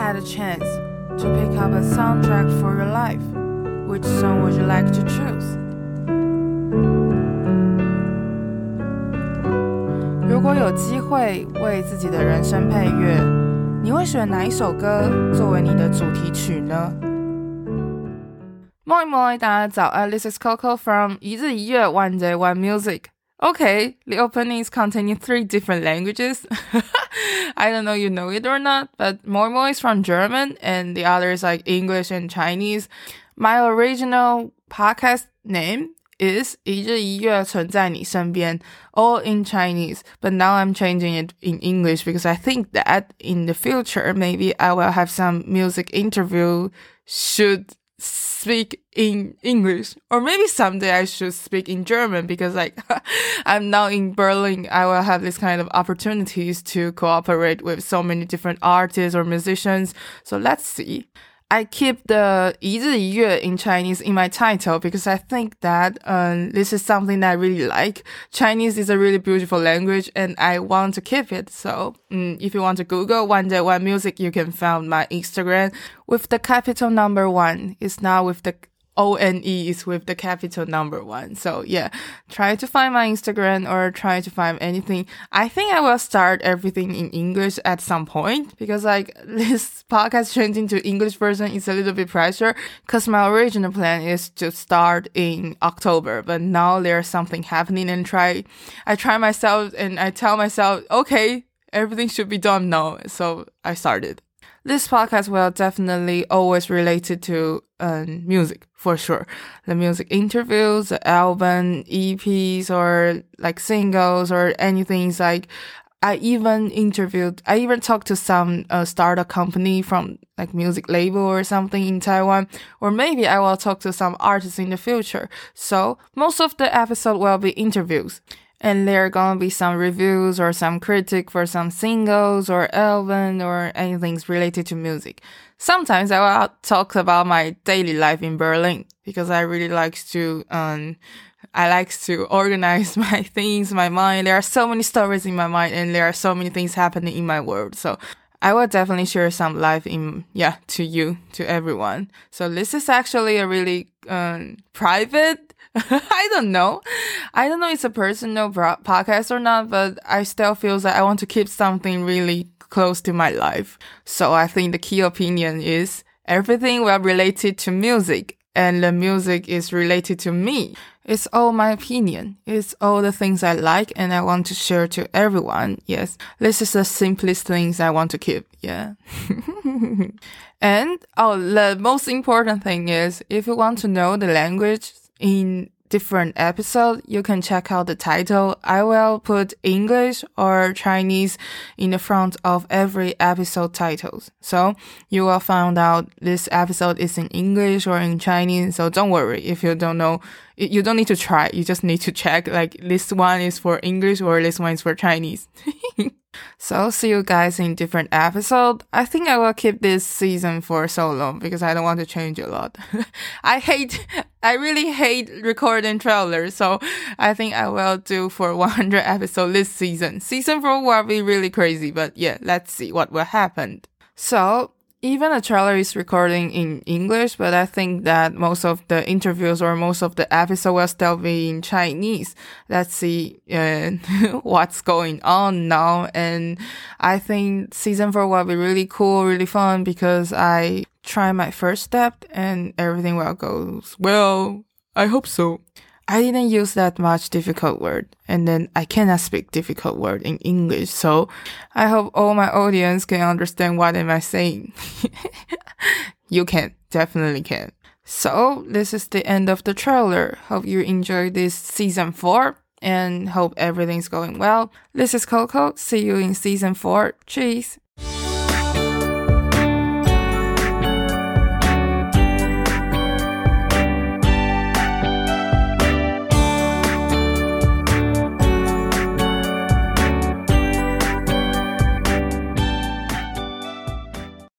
had a chance to pick up a soundtrack for your life, which song would you like to choose? 如果有机会为自己的人生配乐，你会选哪一首歌作为你的主题曲呢？Morning, morning, 大家早安。This is Koko from 一日一樂 One Day One Music。Okay, the openings contain three different languages. I don't know you know it or not, but Momo is from German and the others like English and Chinese. My original podcast name is 一日一樂存在你身边, all in Chinese, but now I'm changing it in English because I think that in the future, maybe I will have some music interview should speak in English, or maybe someday I should speak in German because like I'm now in Berlin. I will have this kind of opportunities to cooperate with so many different artists or musicians. So let's see. I keep the 一日一樂 in Chinese in my title because I think that um, this is something that I really like. Chinese is a really beautiful language and I want to keep it. So um, if you want to Google One Day One Music, you can find my Instagram with the capital number one. It's now with the O N E is with the capital number one. So yeah, try to find my Instagram or try to find anything. I think I will start everything in English at some point because like this podcast changing to English version is a little bit pressure because my original plan is to start in October, but now there's something happening and try, I try myself and I tell myself, okay, everything should be done now. So I started. This podcast will definitely always related to um, music for sure. The music interviews, the album, EPs, or like singles or anything. It's Like I even interviewed, I even talked to some uh, startup company from like music label or something in Taiwan, or maybe I will talk to some artists in the future. So most of the episode will be interviews and there are gonna be some reviews or some critic for some singles or album or anything related to music. Sometimes I will talk about my daily life in Berlin because I really like to um I like to organize my things, my mind. There are so many stories in my mind and there are so many things happening in my world. So I will definitely share some life in yeah to you to everyone. So this is actually a really um, private I don't know. I don't know it's a personal podcast or not, but I still feel that I want to keep something really close to my life. So I think the key opinion is everything will related to music and the music is related to me. It's all my opinion. It's all the things I like and I want to share to everyone. Yes. This is the simplest things I want to keep. Yeah. and oh, the most important thing is if you want to know the language in different episode, you can check out the title. I will put English or Chinese in the front of every episode titles. So you will find out this episode is in English or in Chinese. So don't worry if you don't know. You don't need to try. You just need to check like this one is for English or this one is for Chinese. So I'll see you guys in different episode. I think I will keep this season for so long because I don't want to change a lot. I hate, I really hate recording trailers. So I think I will do for 100 episode this season. Season 4 will be really crazy, but yeah, let's see what will happen. So even the trailer is recording in English, but I think that most of the interviews or most of the episode will still be in Chinese. Let's see uh, what's going on now. And I think season four will be really cool, really fun because I try my first step and everything will go well. I hope so. I didn't use that much difficult word and then I cannot speak difficult word in English. So I hope all my audience can understand what am I saying. you can, definitely can. So this is the end of the trailer. Hope you enjoyed this season four and hope everything's going well. This is Koko. See you in season four. Cheers.